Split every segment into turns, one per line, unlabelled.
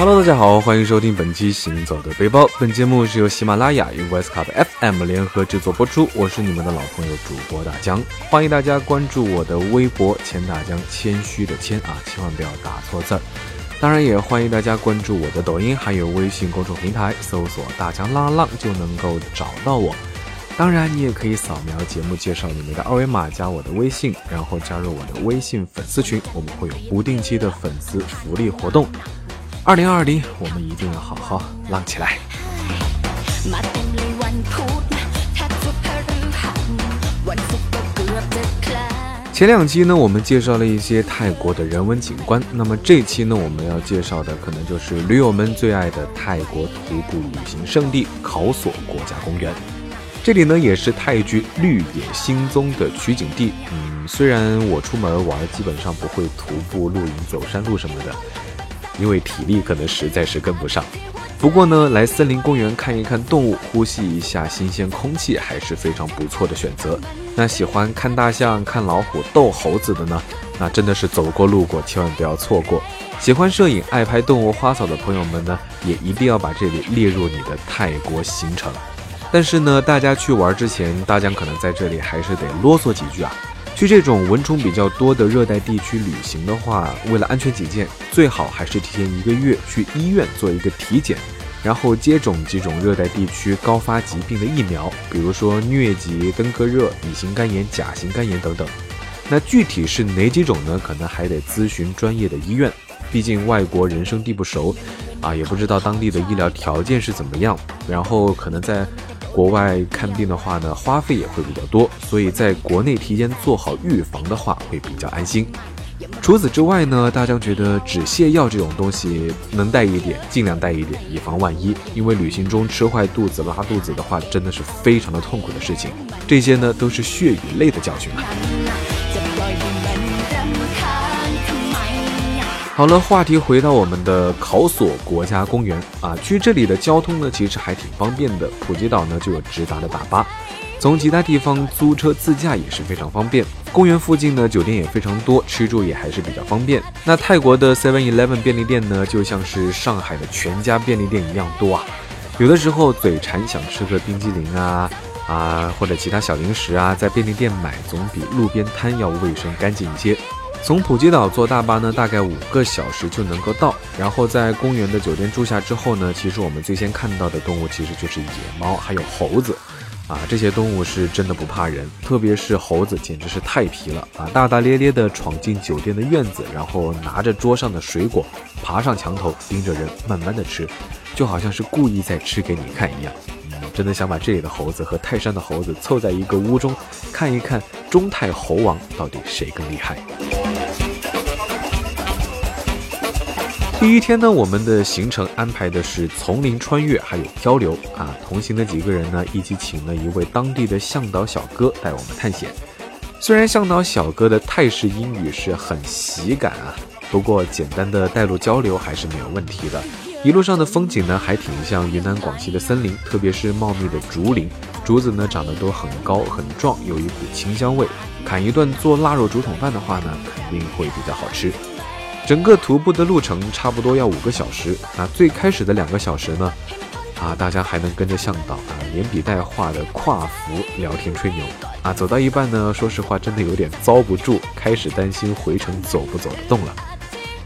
Hello，大家好，欢迎收听本期《行走的背包》。本节目是由喜马拉雅与 Westcard FM 联合制作播出。我是你们的老朋友主播大江，欢迎大家关注我的微博“钱大江”，谦虚的谦啊，千万不要打错字儿。当然，也欢迎大家关注我的抖音，还有微信公众平台，搜索“大江浪浪”就能够找到我。当然，你也可以扫描节目介绍里面的二维码，加我的微信，然后加入我的微信粉丝群，我们会有不定期的粉丝福利活动。二零二零，我们一定要好好浪起来。前两期呢，我们介绍了一些泰国的人文景观，那么这期呢，我们要介绍的可能就是驴友们最爱的泰国徒步旅行胜地考索国家公园。这里呢，也是泰剧《绿野仙踪》的取景地。嗯，虽然我出门玩基本上不会徒步、露营、走山路什么的。因为体力可能实在是跟不上，不过呢，来森林公园看一看动物，呼吸一下新鲜空气，还是非常不错的选择。那喜欢看大象、看老虎、逗猴子的呢，那真的是走过路过，千万不要错过。喜欢摄影、爱拍动物、花草的朋友们呢，也一定要把这里列入你的泰国行程。但是呢，大家去玩之前，大家可能在这里还是得啰嗦几句啊。去这种蚊虫比较多的热带地区旅行的话，为了安全起见，最好还是提前一个月去医院做一个体检，然后接种几种热带地区高发疾病的疫苗，比如说疟疾、登革热、乙型肝炎、甲型肝炎等等。那具体是哪几种呢？可能还得咨询专业的医院，毕竟外国人生地不熟，啊，也不知道当地的医疗条件是怎么样，然后可能在。国外看病的话呢，花费也会比较多，所以在国内提前做好预防的话会比较安心。除此之外呢，大家觉得止泻药这种东西能带一点，尽量带一点，以防万一。因为旅行中吃坏肚子、拉肚子的话，真的是非常的痛苦的事情。这些呢，都是血与泪的教训啊。好了，话题回到我们的考索国家公园啊，去这里的交通呢，其实还挺方便的。普吉岛呢就有直达的大巴，从其他地方租车自驾也是非常方便。公园附近呢酒店也非常多，吃住也还是比较方便。那泰国的 Seven Eleven 便利店呢，就像是上海的全家便利店一样多啊。有的时候嘴馋想吃个冰激凌啊啊或者其他小零食啊，在便利店买总比路边摊要卫生干净一些。从普吉岛坐大巴呢，大概五个小时就能够到。然后在公园的酒店住下之后呢，其实我们最先看到的动物其实就是野猫，还有猴子，啊，这些动物是真的不怕人，特别是猴子，简直是太皮了啊！大大咧咧地闯进酒店的院子，然后拿着桌上的水果，爬上墙头，盯着人慢慢的吃，就好像是故意在吃给你看一样。嗯真的想把这里的猴子和泰山的猴子凑在一个屋中，看一看中泰猴王到底谁更厉害。第一天呢，我们的行程安排的是丛林穿越，还有漂流啊。同行的几个人呢，一起请了一位当地的向导小哥带我们探险。虽然向导小哥的泰式英语是很喜感啊，不过简单的带路交流还是没有问题的。一路上的风景呢，还挺像云南广西的森林，特别是茂密的竹林，竹子呢长得都很高很壮，有一股清香味。砍一段做腊肉竹筒饭的话呢，肯定会比较好吃。整个徒步的路程差不多要五个小时。那最开始的两个小时呢，啊，大家还能跟着向导啊连笔带画的跨服聊天吹牛啊。走到一半呢，说实话真的有点遭不住，开始担心回程走不走得动了。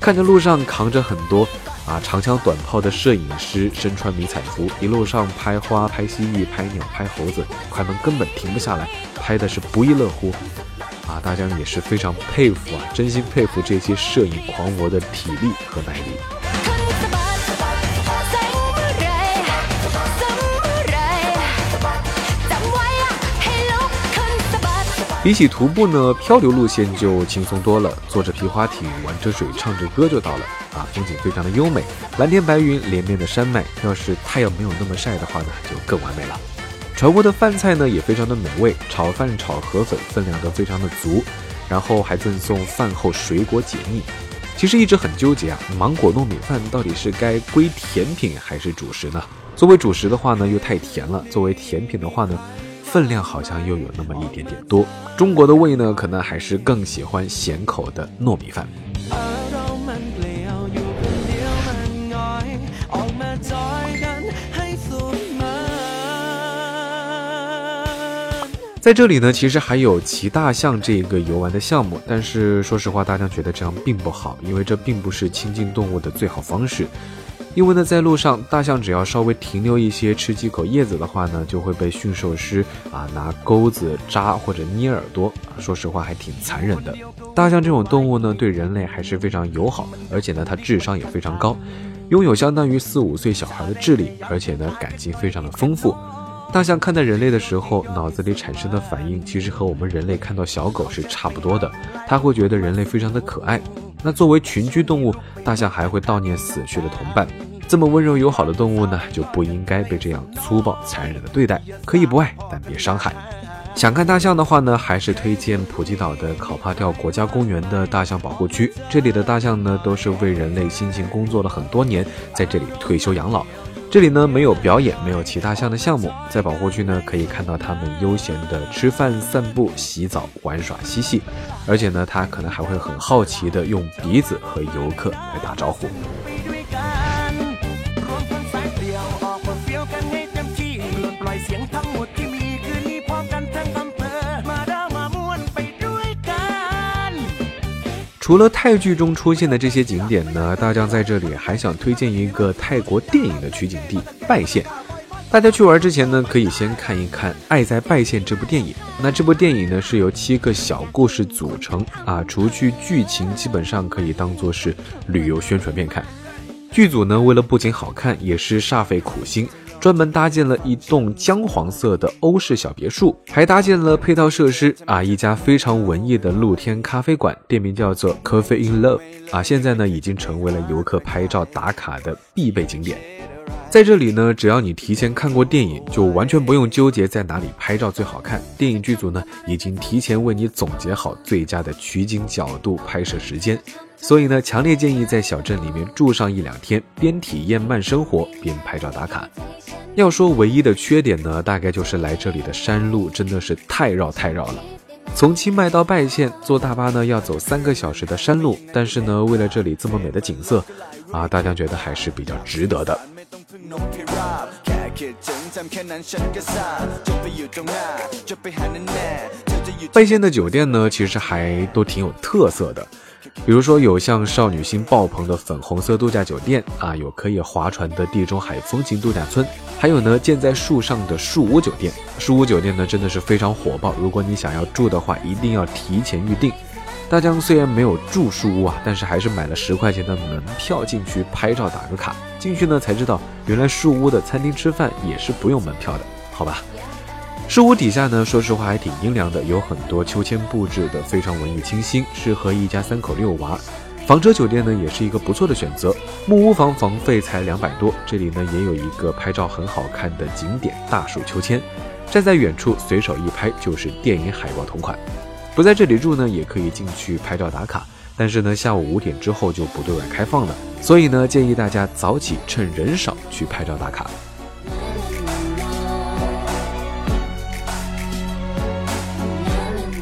看着路上扛着很多啊长枪短炮的摄影师，身穿迷彩服，一路上拍花、拍蜥蜴、拍鸟、拍猴子，快门根本停不下来，拍的是不亦乐乎。啊，大家也是非常佩服啊，真心佩服这些摄影狂魔的体力和耐力。比起徒步呢，漂流路线就轻松多了，坐着皮划艇，玩着水，唱着歌就到了。啊，风景非常的优美，蓝天白云，连绵的山脉。要是太阳没有那么晒的话呢，就更完美了。船屋的饭菜呢也非常的美味，炒饭、炒河粉分量都非常的足，然后还赠送饭后水果解腻。其实一直很纠结啊，芒果糯米饭到底是该归甜品还是主食呢？作为主食的话呢又太甜了，作为甜品的话呢分量好像又有那么一点点多中国的胃呢可能还是更喜欢咸口的糯米饭。在这里呢其实还有骑大象这一个游玩的项目但是说实话大家觉得这样并不好因为这并不是亲近动物的最好方式。因为呢，在路上，大象只要稍微停留一些，吃几口叶子的话呢，就会被驯兽师啊拿钩子扎或者捏耳朵。说实话，还挺残忍的。大象这种动物呢，对人类还是非常友好，而且呢，它智商也非常高，拥有相当于四五岁小孩的智力，而且呢，感情非常的丰富。大象看待人类的时候，脑子里产生的反应，其实和我们人类看到小狗是差不多的。它会觉得人类非常的可爱。那作为群居动物，大象还会悼念死去的同伴。这么温柔友好的动物呢，就不应该被这样粗暴残忍的对待。可以不爱，但别伤害。想看大象的话呢，还是推荐普吉岛的考帕跳国家公园的大象保护区。这里的大象呢，都是为人类辛勤工作了很多年，在这里退休养老。这里呢没有表演，没有其他项的项目，在保护区呢可以看到它们悠闲的吃饭、散步、洗澡、玩耍、嬉戏，而且呢它可能还会很好奇的用鼻子和游客来打招呼。除了泰剧中出现的这些景点呢，大江在这里还想推荐一个泰国电影的取景地拜县。大家去玩之前呢，可以先看一看《爱在拜县》这部电影。那这部电影呢是由七个小故事组成啊，除去剧情，基本上可以当做是旅游宣传片看。剧组呢为了不仅好看，也是煞费苦心。专门搭建了一栋姜黄色的欧式小别墅，还搭建了配套设施啊，一家非常文艺的露天咖啡馆，店名叫做 Coffee in Love 啊，现在呢已经成为了游客拍照打卡的必备景点。在这里呢，只要你提前看过电影，就完全不用纠结在哪里拍照最好看。电影剧组呢已经提前为你总结好最佳的取景角度、拍摄时间，所以呢，强烈建议在小镇里面住上一两天，边体验慢生活边拍照打卡。要说唯一的缺点呢，大概就是来这里的山路真的是太绕太绕了。从清迈到拜县坐大巴呢要走三个小时的山路，但是呢为了这里这么美的景色，啊大家觉得还是比较值得的。拜县的酒店呢其实还都挺有特色的。比如说有像少女心爆棚的粉红色度假酒店啊，有可以划船的地中海风情度假村，还有呢建在树上的树屋酒店。树屋酒店呢真的是非常火爆，如果你想要住的话，一定要提前预定。大江虽然没有住树屋啊，但是还是买了十块钱的门票进去拍照打个卡。进去呢才知道，原来树屋的餐厅吃饭也是不用门票的，好吧？树屋底下呢，说实话还挺阴凉的，有很多秋千布置的非常文艺清新，适合一家三口遛娃。房车酒店呢也是一个不错的选择，木屋房房费才两百多。这里呢也有一个拍照很好看的景点大树秋千，站在远处随手一拍就是电影海报同款。不在这里住呢，也可以进去拍照打卡，但是呢下午五点之后就不对外开放了，所以呢建议大家早起趁人少去拍照打卡。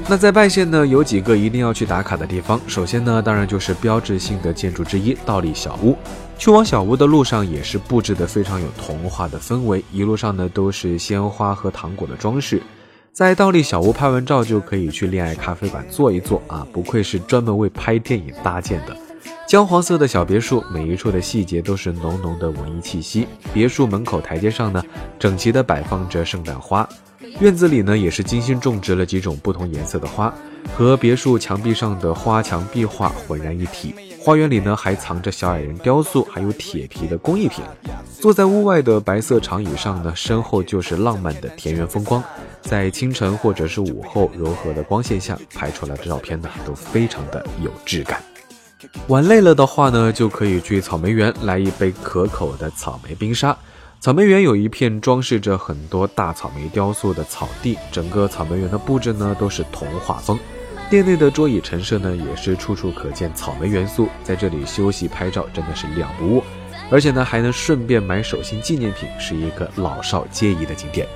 那在拜县呢，有几个一定要去打卡的地方。首先呢，当然就是标志性的建筑之一——倒立小屋。去往小屋的路上也是布置的非常有童话的氛围，一路上呢都是鲜花和糖果的装饰。在倒立小屋拍完照，就可以去恋爱咖啡馆坐一坐啊！不愧是专门为拍电影搭建的。姜黄色的小别墅，每一处的细节都是浓浓的文艺气息。别墅门口台阶上呢，整齐地摆放着圣诞花。院子里呢，也是精心种植了几种不同颜色的花，和别墅墙壁上的花墙壁画浑然一体。花园里呢，还藏着小矮人雕塑，还有铁皮的工艺品。坐在屋外的白色长椅上呢，身后就是浪漫的田园风光。在清晨或者是午后柔和的光线下拍出来的照片呢，都非常的有质感。玩累了的话呢，就可以去草莓园来一杯可口的草莓冰沙。草莓园有一片装饰着很多大草莓雕塑的草地，整个草莓园的布置呢都是童话风，店内的桌椅陈设呢也是处处可见草莓元素，在这里休息拍照真的是两不误，而且呢还能顺便买手信纪念品，是一个老少皆宜的景点。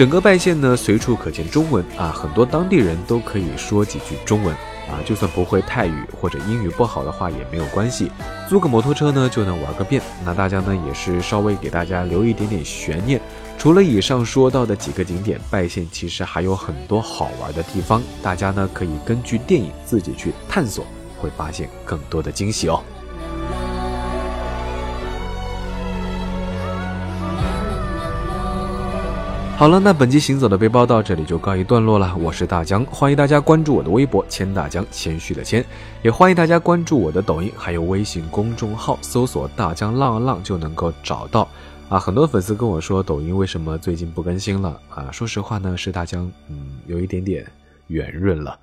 整个拜县呢，随处可见中文啊，很多当地人都可以说几句中文。啊，就算不会泰语或者英语不好的话也没有关系，租个摩托车呢就能玩个遍。那大家呢也是稍微给大家留一点点悬念，除了以上说到的几个景点，拜县其实还有很多好玩的地方，大家呢可以根据电影自己去探索，会发现更多的惊喜哦。好了，那本期行走的背包到这里就告一段落了。我是大江，欢迎大家关注我的微博“谦大江”，谦虚的谦，也欢迎大家关注我的抖音，还有微信公众号，搜索“大江浪浪”就能够找到。啊，很多粉丝跟我说，抖音为什么最近不更新了？啊，说实话呢，是大江，嗯，有一点点圆润了。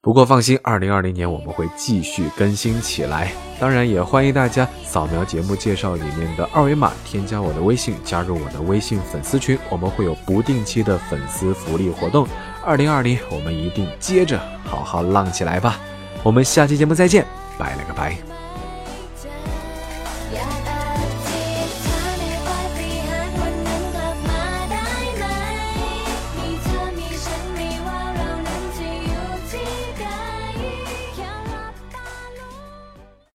不过放心，二零二零年我们会继续更新起来。当然，也欢迎大家扫描节目介绍里面的二维码，添加我的微信，加入我的微信粉丝群。我们会有不定期的粉丝福利活动。二零二零，我们一定接着好好浪起来吧！我们下期节目再见，拜了个拜。